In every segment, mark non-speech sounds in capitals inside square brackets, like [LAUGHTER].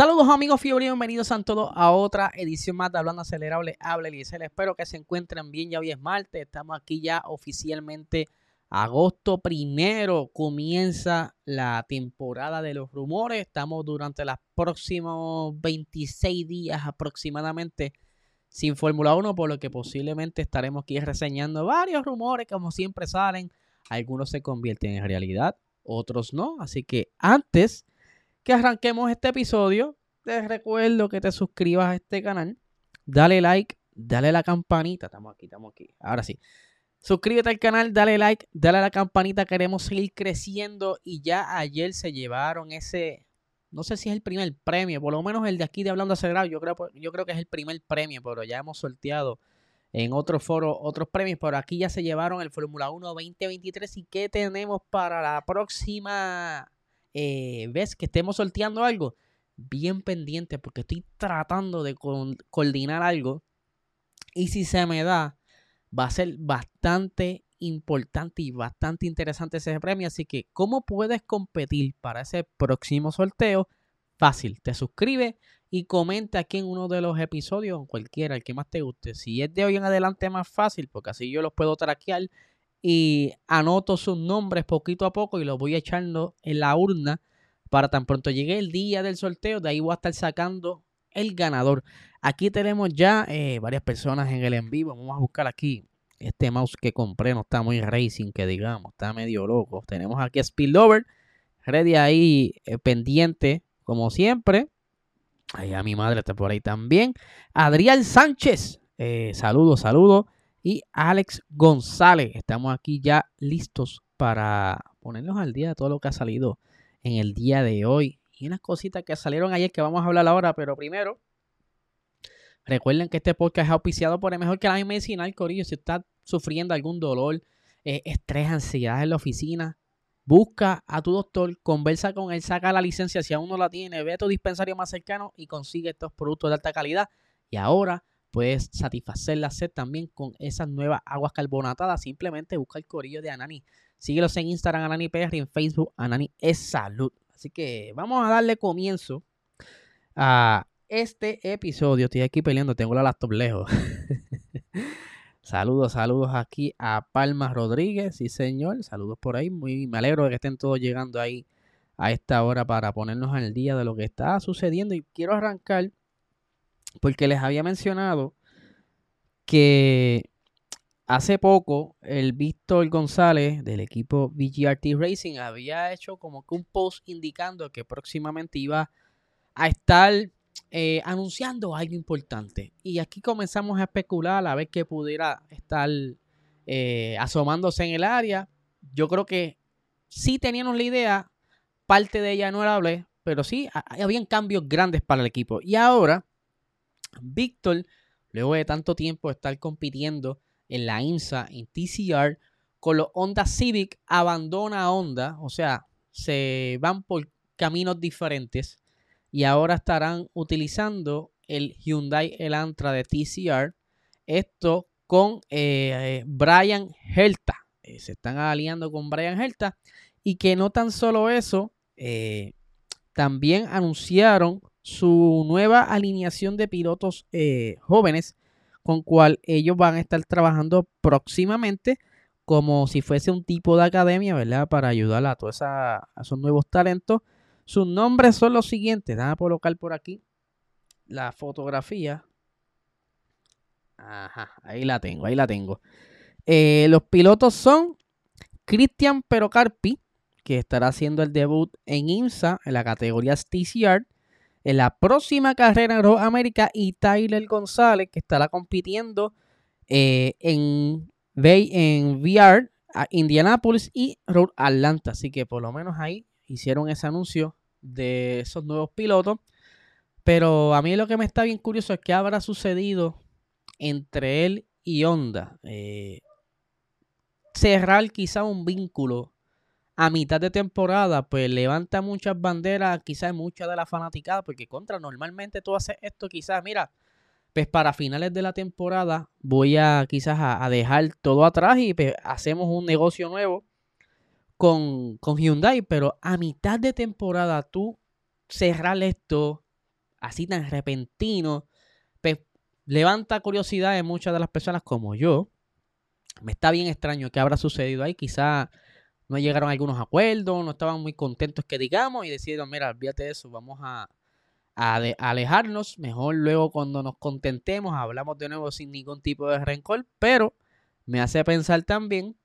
Saludos amigos fiebre, bienvenidos a todos a otra edición más de Hablando Acelerable. Habla Eliezer, espero que se encuentren bien, ya hoy es martes, estamos aquí ya oficialmente agosto primero, comienza la temporada de los rumores, estamos durante los próximos 26 días aproximadamente sin Fórmula 1, por lo que posiblemente estaremos aquí reseñando varios rumores como siempre salen, algunos se convierten en realidad, otros no, así que antes que arranquemos este episodio, te recuerdo que te suscribas a este canal, dale like, dale la campanita, estamos aquí, estamos aquí, ahora sí. Suscríbete al canal, dale like, dale a la campanita, queremos seguir creciendo. Y ya ayer se llevaron ese, no sé si es el primer premio, por lo menos el de aquí de Hablando Acelerado, yo creo, yo creo que es el primer premio, pero ya hemos sorteado en otros foros otros premios, pero aquí ya se llevaron el Fórmula 1 2023 y qué tenemos para la próxima eh, ves que estemos sorteando algo, bien pendiente porque estoy tratando de coordinar algo y si se me da, va a ser bastante importante y bastante interesante ese premio. Así que, ¿cómo puedes competir para ese próximo sorteo? Fácil, te suscribes y comenta aquí en uno de los episodios, cualquiera, el que más te guste. Si es de hoy en adelante, más fácil, porque así yo los puedo traquear y anoto sus nombres poquito a poco y los voy echando en la urna para tan pronto llegue el día del sorteo, de ahí voy a estar sacando el ganador. Aquí tenemos ya eh, varias personas en el en vivo. Vamos a buscar aquí este mouse que compré. No está muy racing, que digamos, está medio loco. Tenemos aquí a Spillover, ready ahí eh, pendiente, como siempre. Ahí a mi madre está por ahí también. Adrián Sánchez, eh, saludos, saludos y Alex González. Estamos aquí ya listos para ponernos al día de todo lo que ha salido en el día de hoy. Y unas cositas que salieron ayer que vamos a hablar ahora, pero primero, recuerden que este podcast es auspiciado por el mejor que la medicinal, Corillo. Si está sufriendo algún dolor, eh, estrés, ansiedad en la oficina, busca a tu doctor, conversa con él, saca la licencia si aún no la tiene, ve a tu dispensario más cercano y consigue estos productos de alta calidad. Y ahora Puedes satisfacer la sed también con esas nuevas aguas carbonatadas. Simplemente busca el corillo de Anani. Síguelos en Instagram, Anani y en Facebook, Anani es salud. Así que vamos a darle comienzo a este episodio. Estoy aquí peleando, tengo la laptop lejos. [LAUGHS] saludos, saludos aquí a Palma Rodríguez, sí señor. Saludos por ahí. Muy, me alegro de que estén todos llegando ahí a esta hora para ponernos al día de lo que está sucediendo. Y quiero arrancar porque les había mencionado que hace poco el Víctor González del equipo VGRT Racing había hecho como que un post indicando que próximamente iba a estar eh, anunciando algo importante. Y aquí comenzamos a especular a ver qué pudiera estar eh, asomándose en el área. Yo creo que sí teníamos la idea, parte de ella no era hablé, pero sí habían cambios grandes para el equipo. Y ahora Víctor, luego de tanto tiempo estar compitiendo en la IMSA, en TCR, con los Honda Civic, abandona Honda, o sea, se van por caminos diferentes y ahora estarán utilizando el Hyundai Elantra de TCR. Esto con eh, Brian Helta. Eh, se están aliando con Brian Helta. Y que no tan solo eso, eh, también anunciaron su nueva alineación de pilotos jóvenes con cual ellos van a estar trabajando próximamente como si fuese un tipo de academia, ¿verdad? Para ayudar a todos esos nuevos talentos. Sus nombres son los siguientes. Déjame colocar por aquí la fotografía. Ajá, ahí la tengo, ahí la tengo. Eh, los pilotos son Cristian Perocarpi, que estará haciendo el debut en IMSA en la categoría TCR en la próxima carrera en Road América y Tyler González, que estará compitiendo eh, en, en VR, Indianapolis y Road Atlanta. Así que por lo menos ahí hicieron ese anuncio de esos nuevos pilotos. Pero a mí lo que me está bien curioso es qué habrá sucedido entre él y Honda. Eh, cerrar quizá un vínculo a mitad de temporada, pues levanta muchas banderas, quizás muchas de la fanaticada, porque contra, normalmente tú haces esto, quizás, mira, pues para finales de la temporada voy a quizás a, dejar todo atrás y pues, hacemos un negocio nuevo con, con, Hyundai, pero a mitad de temporada tú cerrar esto así tan repentino, pues levanta curiosidad en muchas de las personas como yo. Me está bien extraño que habrá sucedido ahí, quizás no llegaron a algunos acuerdos, no estaban muy contentos que digamos y decidieron, mira, olvídate de eso, vamos a, alejarnos, mejor luego cuando nos contentemos hablamos de nuevo sin ningún tipo de rencor, pero me hace pensar también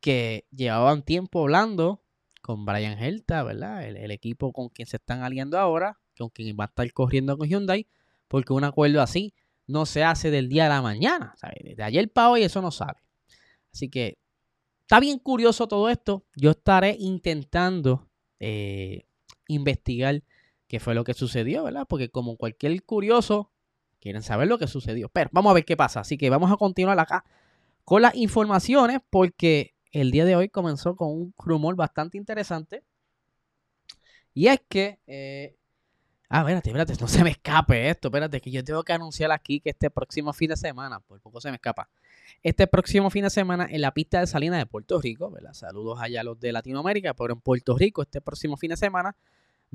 que llevaban tiempo hablando con Brian Helta, ¿verdad? El, equipo con quien se están aliando ahora, con quien va a estar corriendo con Hyundai, porque un acuerdo así no se hace del día a la mañana, ¿sabes? De ayer para hoy eso no sale. Así que está bien curioso todo esto. Yo estaré intentando eh, investigar qué fue lo que sucedió, ¿verdad? Porque como cualquier curioso, quieren saber lo que sucedió. Pero vamos a ver qué pasa. Así que vamos a continuar acá con las informaciones porque el día de hoy comenzó con un rumor bastante interesante. Y es que... Eh, ah, espérate, espérate, no se me escape esto. Espérate, que yo tengo que anunciar aquí que este próximo fin de semana, por poco se me escapa. Este próximo fin de semana en la pista de Salinas de Puerto Rico, ¿verdad? Saludos allá a los de Latinoamérica, pero en Puerto Rico este próximo fin de semana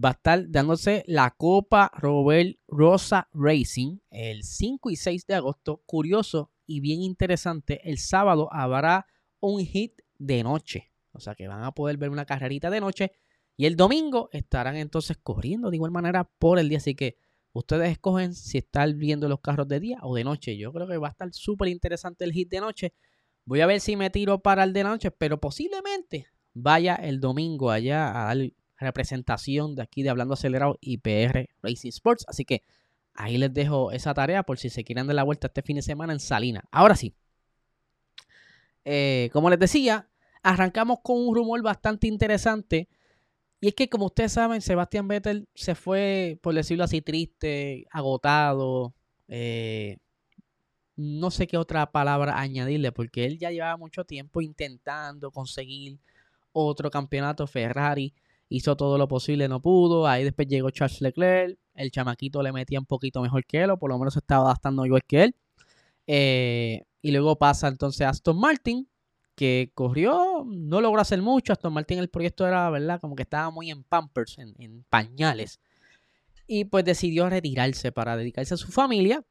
va a estar dándose la Copa Robert Rosa Racing el 5 y 6 de agosto. Curioso y bien interesante, el sábado habrá un hit de noche. O sea que van a poder ver una carrerita de noche. Y el domingo estarán entonces corriendo de igual manera por el día. Así que ustedes escogen si están viendo los carros de día o de noche. Yo creo que va a estar súper interesante el hit de noche. Voy a ver si me tiro para el de noche, pero posiblemente vaya el domingo allá a dar representación de aquí de Hablando Acelerado y PR Racing Sports. Así que ahí les dejo esa tarea por si se quieren dar la vuelta este fin de semana en Salina. Ahora sí, eh, como les decía, arrancamos con un rumor bastante interesante. Y es que, como ustedes saben, Sebastián Vettel se fue, por decirlo así, triste, agotado. Eh, no sé qué otra palabra añadirle, porque él ya llevaba mucho tiempo intentando conseguir otro campeonato Ferrari hizo todo lo posible, no pudo. Ahí después llegó Charles Leclerc. El chamaquito le metía un poquito mejor que él, o por lo menos estaba adaptando igual que él. Eh, y luego pasa entonces Aston Martin, que corrió, no logró hacer mucho. Aston Martin, el proyecto era, ¿verdad? Como que estaba muy en pampers, en, pañales. Y pues decidió retirarse para dedicarse a su familia,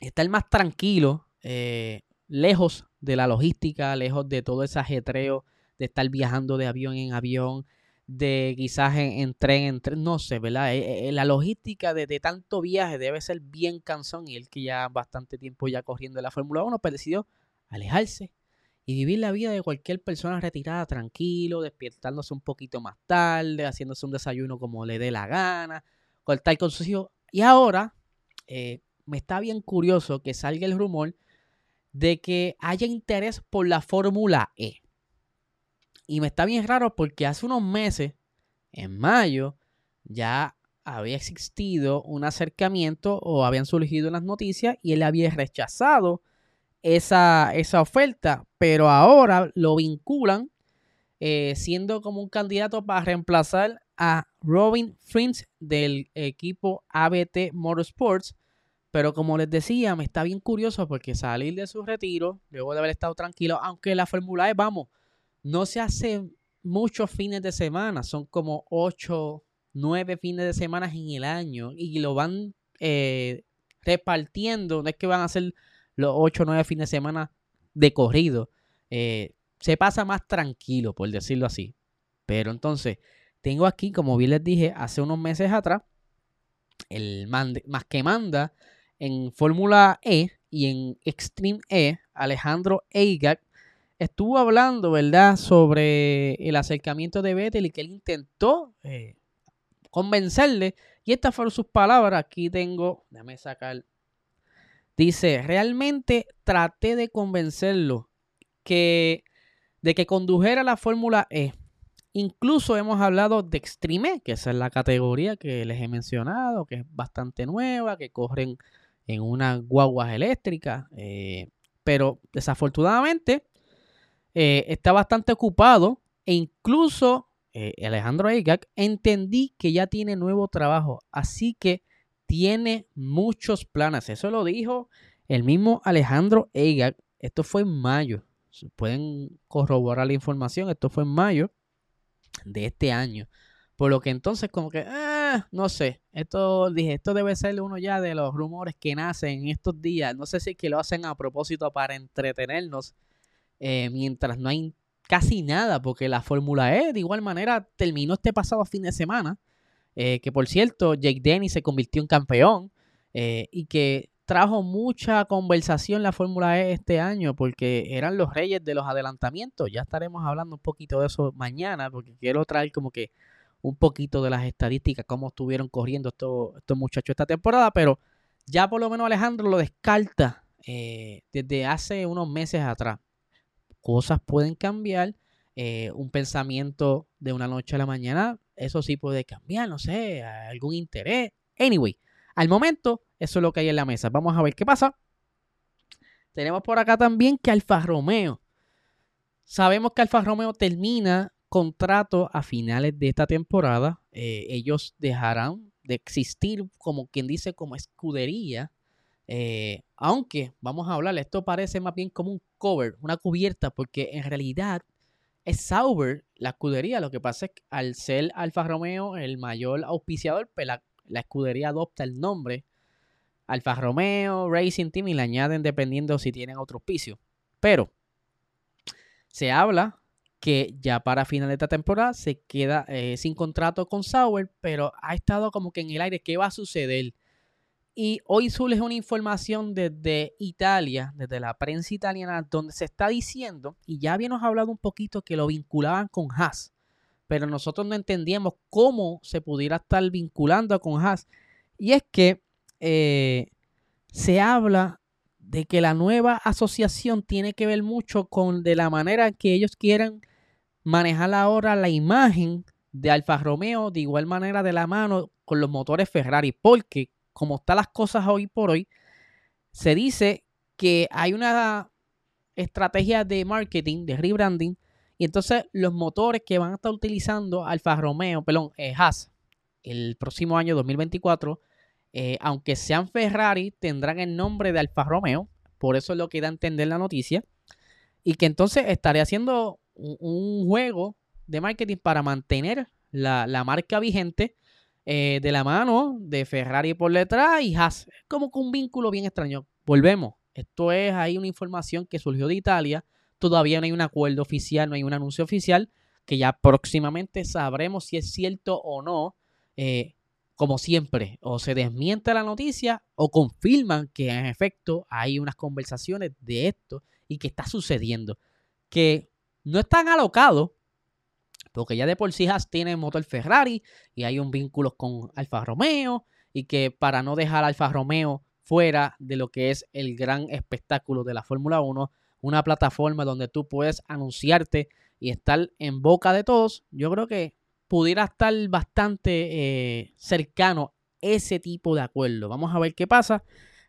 estar más tranquilo, eh, lejos de la logística, lejos de todo ese ajetreo de estar viajando de avión en avión, de quizás en, tren, en tren, no sé, ¿verdad? Eh, eh, la logística de, tanto viaje debe ser bien cansón y él que ya bastante tiempo ya corriendo en la Fórmula 1, pues decidió alejarse y vivir la vida de cualquier persona retirada tranquilo, despiertándose un poquito más tarde, haciéndose un desayuno como le dé la gana, cortar con sus hijos. Y ahora eh, me está bien curioso que salga el rumor de que haya interés por la Fórmula E. Y me está bien raro porque hace unos meses, en mayo, ya había existido un acercamiento o habían surgido las noticias y él había rechazado esa, esa oferta, pero ahora lo vinculan eh, siendo como un candidato para reemplazar a Robin Frins del equipo ABT Motorsports. Pero como les decía, me está bien curioso porque salir de su retiro, luego de haber estado tranquilo, aunque la Fórmula E, vamos, no se hace muchos fines de semana, son como ocho, nueve fines de semana en el año y lo van eh, repartiendo, no es que van a hacer los ocho o nueve fines de semana de corrido, eh, se pasa más tranquilo, por decirlo así. Pero entonces, tengo aquí, como bien les dije, hace unos meses atrás, el más que manda en Fórmula E y en Extreme E, Alejandro Eigak, estuvo hablando, ¿verdad?, sobre el acercamiento de Vettel y que él intentó eh, convencerle. Y estas fueron sus palabras. Aquí tengo, déjame sacar. Dice, realmente traté de convencerlo que, de que condujera la Fórmula E. Incluso hemos hablado de Extreme, que esa es la categoría que les he mencionado, que es bastante nueva, que corren en unas guaguas eléctricas. Eh, pero desafortunadamente eh, está bastante ocupado e incluso eh, Alejandro Egak entendí que ya tiene nuevo trabajo, así que tiene muchos planes. Eso lo dijo el mismo Alejandro Egak. Esto fue en mayo. Pueden corroborar la información. Esto fue en mayo de este año. Por lo que entonces como que, ah, no sé, esto dije, esto debe ser uno ya de los rumores que nacen en estos días. No sé si es que lo hacen a propósito para entretenernos eh, mientras no hay casi nada, porque la Fórmula E de igual manera terminó este pasado fin de semana. Eh, que por cierto, Jake Dennis se convirtió en campeón eh, y que trajo mucha conversación la Fórmula E este año porque eran los reyes de los adelantamientos. Ya estaremos hablando un poquito de eso mañana porque quiero traer como que un poquito de las estadísticas, cómo estuvieron corriendo estos, muchachos esta temporada, pero ya por lo menos Alejandro lo descarta eh, desde hace unos meses atrás. Cosas pueden cambiar, eh, un pensamiento de una noche a la mañana, eso sí puede cambiar, no sé, algún interés. Anyway, al momento, eso es lo que hay en la mesa. Vamos a ver qué pasa. Tenemos por acá también que Alfa Romeo. Sabemos que Alfa Romeo termina contrato a finales de esta temporada. Eh, ellos dejarán de existir como quien dice como escudería. Eh, aunque vamos a hablar, esto parece más bien como un cover, una cubierta, porque en realidad es Sauber la escudería. Lo que pasa es que al ser Alfa Romeo el mayor auspiciador, pues la, la escudería adopta el nombre Alfa Romeo Racing Team y le añaden dependiendo si tienen otro auspicio. Pero se habla que ya para final de esta temporada se queda eh, sin contrato con Sauer, pero ha estado como que en el aire qué va a suceder. Y hoy surge una información desde Italia, desde la prensa italiana, donde se está diciendo, y ya habíamos hablado un poquito que lo vinculaban con Haas, pero nosotros no entendíamos cómo se pudiera estar vinculando con Haas. Y es que eh, se habla de que la nueva asociación tiene que ver mucho con de la manera que ellos quieran manejar ahora la imagen de Alfa Romeo de igual manera de la mano con los motores Ferrari, porque como están las cosas hoy por hoy, se dice que hay una estrategia de marketing, de rebranding, y entonces los motores que van a estar utilizando Alfa Romeo, perdón, eh, Haas, el próximo año 2024, eh, aunque sean Ferrari, tendrán el nombre de Alfa Romeo, por eso es lo que da a entender la noticia, y que entonces estaré haciendo un juego de marketing para mantener la, marca vigente eh, de la mano de Ferrari por detrás y Haas. Como que un vínculo bien extraño. Volvemos. Esto es ahí una información que surgió de Italia. Todavía no hay un acuerdo oficial, no hay un anuncio oficial, que ya próximamente sabremos si es cierto o no. Eh, como siempre, o se desmiente la noticia o confirman que en efecto hay unas conversaciones de esto y que está sucediendo. Que no están alocados, porque ya de por sí Haas tiene motor Ferrari y hay un vínculo con Alfa Romeo y que para no dejar Alfa Romeo fuera de lo que es el gran espectáculo de la Fórmula 1, una plataforma donde tú puedes anunciarte y estar en boca de todos, yo creo que pudiera estar bastante eh, cercano ese tipo de acuerdo. Vamos a ver qué pasa.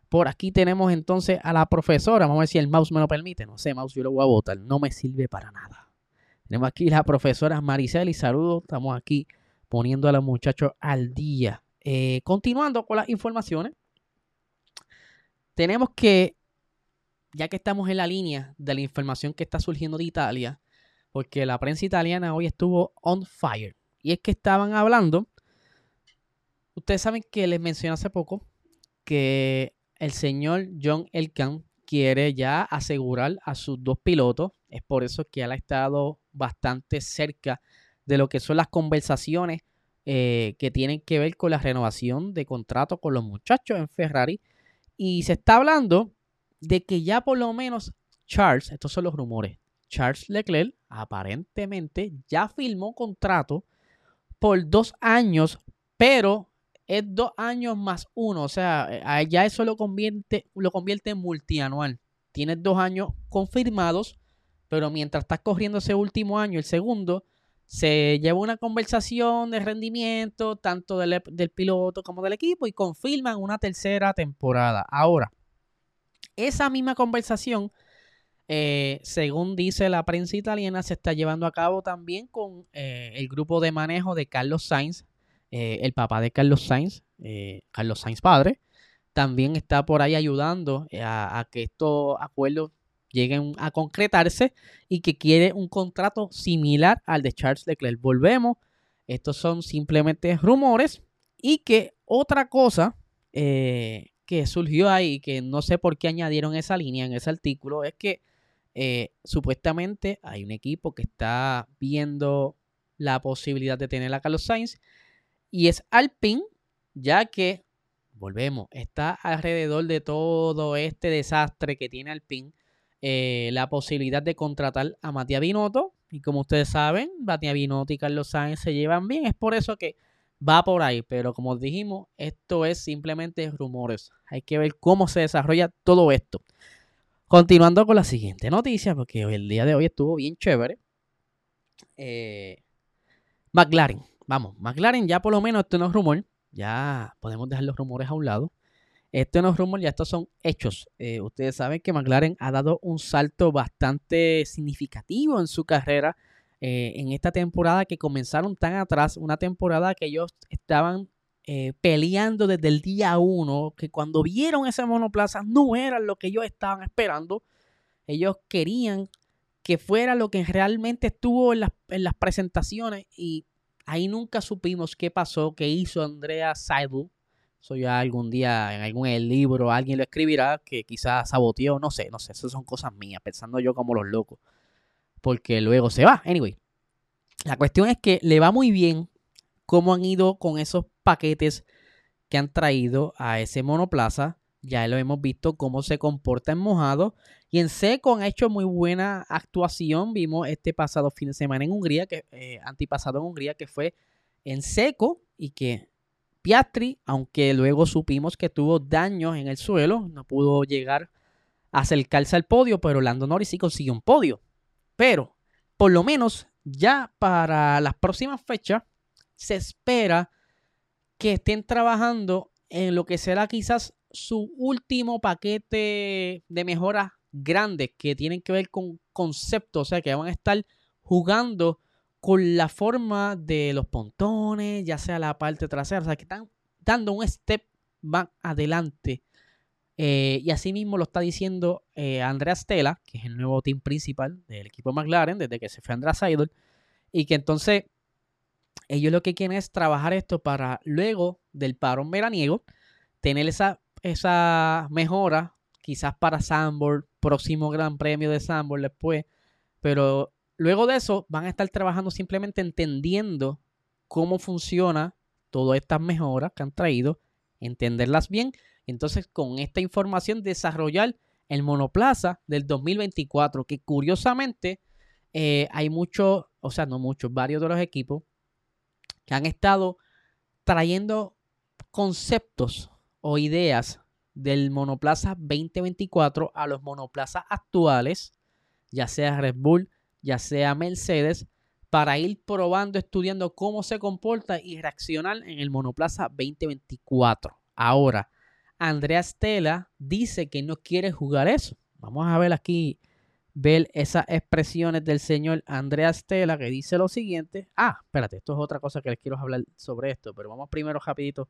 Por aquí tenemos entonces a la profesora. Vamos a ver si el mouse me lo permite. No sé, mouse, yo lo voy a botar. No me sirve para nada. Tenemos aquí la profesora Maricel y saludos. Estamos aquí poniendo a los muchachos al día. Eh, continuando con las informaciones. Tenemos que, ya que estamos en la línea de la información que está surgiendo de Italia, porque la prensa italiana hoy estuvo on fire. Y es que estaban hablando. Ustedes saben que les mencioné hace poco que el señor John Elkan quiere ya asegurar a sus dos pilotos. Es por eso que él ha estado bastante cerca de lo que son las conversaciones eh, que tienen que ver con la renovación de contrato con los muchachos en Ferrari. Y se está hablando de que ya por lo menos Charles, estos son los rumores, Charles Leclerc aparentemente ya firmó contrato por dos años, pero es dos años más uno. O sea, ya eso lo convierte, lo convierte en multianual. Tienes dos años confirmados, pero mientras estás corriendo ese último año, el segundo, se lleva una conversación de rendimiento tanto del, del, piloto como del equipo y confirman una tercera temporada. Ahora, esa misma conversación, eh, según dice la prensa italiana, se está llevando a cabo también con eh, el grupo de manejo de Carlos Sainz, eh, el papá de Carlos Sainz, Carlos Sainz padre, también está por ahí ayudando a, a que estos acuerdos lleguen a concretarse y que quiere un contrato similar al de Charles Leclerc. Volvemos, estos son simplemente rumores y que otra cosa eh, que surgió ahí, que no sé por qué añadieron esa línea en ese artículo, es que eh, supuestamente hay un equipo que está viendo la posibilidad de tener a Carlos Sainz y es Alpine, ya que, volvemos, está alrededor de todo este desastre que tiene Alpine eh, la posibilidad de contratar a Matías Binotto. Y como ustedes saben, Matías Binotto y Carlos Sainz se llevan bien. Es por eso que va por ahí. Pero como dijimos, esto es simplemente rumores. Hay que ver cómo se desarrolla todo esto. Continuando con la siguiente noticia, porque el día de hoy estuvo bien chévere. Eh, McLaren, vamos, McLaren ya por lo menos esto no es rumor. Ya podemos dejar los rumores a un lado. Esto no es rumor, ya estos son hechos. Eh, ustedes saben que McLaren ha dado un salto bastante significativo en su carrera eh, en esta temporada que comenzaron tan atrás, una temporada que ellos estaban eh, peleando desde el día uno, que cuando vieron ese monoplaza no era lo que ellos estaban esperando. Ellos querían que fuera lo que realmente estuvo en las, en las presentaciones y ahí nunca supimos qué pasó, qué hizo Andrea Seidel eso ya algún día en algún libro alguien lo escribirá que quizás saboteó, no sé, no sé, esas son cosas mías, pensando yo como los locos. Porque luego se va. Anyway, la cuestión es que le va muy bien cómo han ido con esos paquetes que han traído a ese monoplaza. Ya lo hemos visto cómo se comporta en mojado. Y en seco han hecho muy buena actuación. Vimos este pasado fin de semana en Hungría, que eh, antipasado en Hungría, que fue en seco y que Piastri, aunque luego supimos que tuvo daños en el suelo, no pudo llegar a acercarse al podio, pero Lando Norris sí consiguió un podio. Pero, por lo menos, ya para las próximas fechas, se espera que estén trabajando en lo que será quizás su último paquete de mejoras grandes que tienen que ver con conceptos, o sea, que van a estar jugando con la forma de los pontones, ya sea la parte trasera, o sea, que están dando un step más adelante. Eh, y así mismo lo está diciendo eh, Andrea Stella, que es el nuevo team principal del equipo McLaren, desde que se fue Andrea Seidel, y que entonces ellos lo que quieren es trabajar esto para luego del parón veraniego, tener esa, esa mejora, quizás para Sambor, próximo Gran Premio de Sambor después, pero Luego de eso, van a estar trabajando simplemente entendiendo cómo funciona todas estas mejoras que han traído, entenderlas bien. Entonces, con esta información, desarrollar el monoplaza del 2024, que curiosamente eh, hay muchos, o sea, no muchos, varios de los equipos que han estado trayendo conceptos o ideas del monoplaza 2024 a los monoplazas actuales, ya sea Red Bull, ya sea Mercedes, para ir probando, estudiando cómo se comporta y reaccionar en el monoplaza 2024. Ahora, Andrea Stella dice que no quiere jugar eso. Vamos a ver aquí, ver esas expresiones del señor Andrea Stella que dice lo siguiente. Ah, espérate, esto es otra cosa que les quiero hablar sobre esto, pero vamos primero rapidito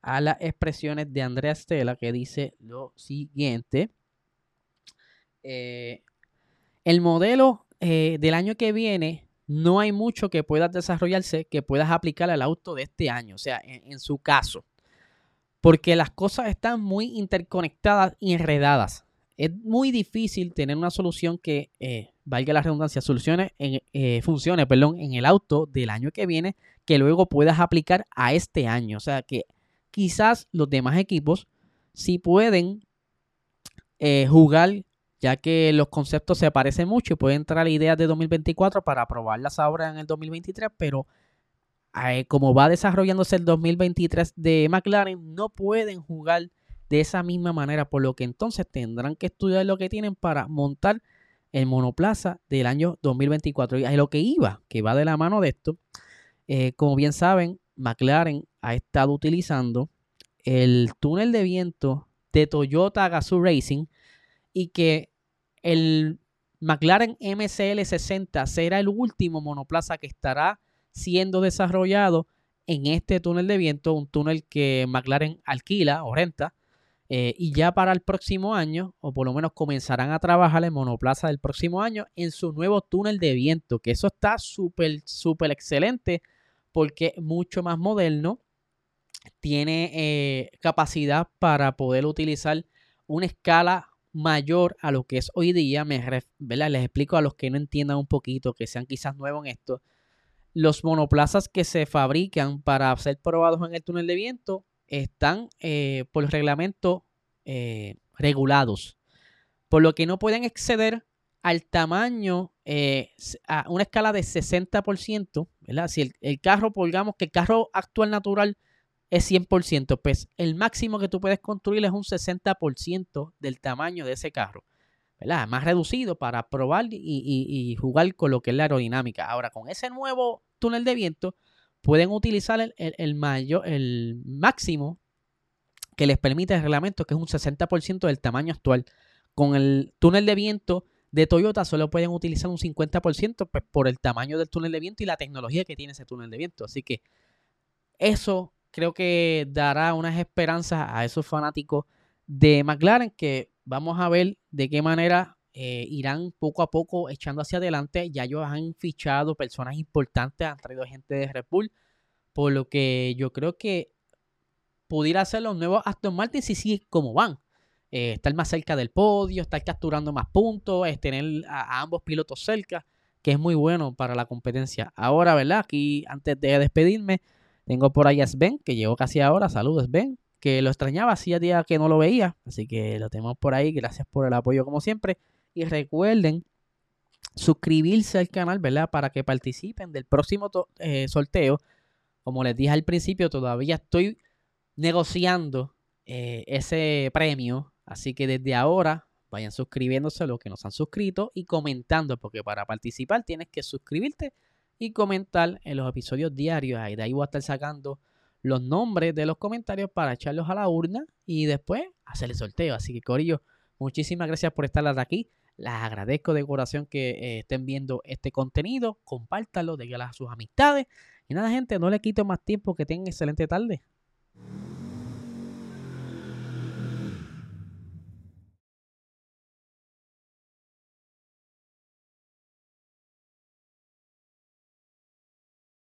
a las expresiones de Andrea Stella que dice lo siguiente. Eh, el modelo eh, del año que viene no hay mucho que puedas desarrollarse que puedas aplicar al auto de este año, o sea, en, su caso. Porque las cosas están muy interconectadas y enredadas. Es muy difícil tener una solución que, eh, valga la redundancia, solucione en, eh, funcione perdón, en el auto del año que viene que luego puedas aplicar a este año. O sea que quizás los demás equipos sí pueden jugar ya que los conceptos se parecen mucho y pueden entrar ideas de 2024 para probarlas ahora en el 2023, pero eh, como va desarrollándose el 2023 de McLaren, no pueden jugar de esa misma manera, por lo que entonces tendrán que estudiar lo que tienen para montar el monoplaza del año 2024. Y a lo que iba, que va de la mano de esto, eh, como bien saben, McLaren ha estado utilizando el túnel de viento de Toyota Gazoo Racing y que el McLaren MCL 60 será el último monoplaza que estará siendo desarrollado en este túnel de viento, un túnel que McLaren alquila o renta. Eh, y ya para el próximo año, o por lo menos comenzarán a trabajar en monoplaza del próximo año en su nuevo túnel de viento, que eso está súper, súper excelente porque es mucho más moderno, tiene eh, capacidad para poder utilizar una escala mayor a lo que es hoy día. Me, Les explico a los que no entiendan un poquito, que sean quizás nuevos en esto. Los monoplazas que se fabrican para ser probados en el túnel de viento están eh, por reglamento eh, regulados, por lo que no pueden exceder al tamaño, eh, a una escala de 60%, ¿verdad? Si el, el carro, digamos que el carro actual natural es 100%, pues el máximo que tú puedes construir es un 60% del tamaño de ese carro. ¿verdad? Más reducido para probar y, jugar con lo que es la aerodinámica. Ahora, con ese nuevo túnel de viento, pueden utilizar el, mayor, el máximo que les permite el reglamento, que es un 60% del tamaño actual. Con el túnel de viento de Toyota solo pueden utilizar un 50% pues, por el tamaño del túnel de viento y la tecnología que tiene ese túnel de viento. Así que eso creo que dará unas esperanzas a esos fanáticos de McLaren que vamos a ver de qué manera eh, irán poco a poco echando hacia adelante. Ya ellos han fichado personas importantes, han traído gente de Red Bull, por lo que yo creo que pudiera ser los nuevos Aston Martin si sigue como van. Eh, estar más cerca del podio, estar capturando más puntos, tener a, ambos pilotos cerca, que es muy bueno para la competencia. Ahora, ¿verdad? Aquí, antes de despedirme, tengo por ahí a Sven, que llegó casi ahora. Saludos, Sven. Que lo extrañaba, hacía días que no lo veía. Así que lo tenemos por ahí. Gracias por el apoyo, como siempre. Y recuerden suscribirse al canal, ¿verdad? Para que participen del próximo eh, sorteo. Como les dije al principio, todavía estoy negociando eh, ese premio. Así que desde ahora vayan suscribiéndose a los que nos han suscrito y comentando, porque para participar tienes que suscribirte y comentar en los episodios diarios. Ahí de ahí voy a estar sacando los nombres de los comentarios para echarlos a la urna y después hacer el sorteo. Así que, Corillo, muchísimas gracias por estar hasta aquí. Les agradezco de corazón que eh, estén viendo este contenido. Compártanlo, díganlo a sus amistades. Y nada, gente, no le quito más tiempo. Que tengan excelente tarde.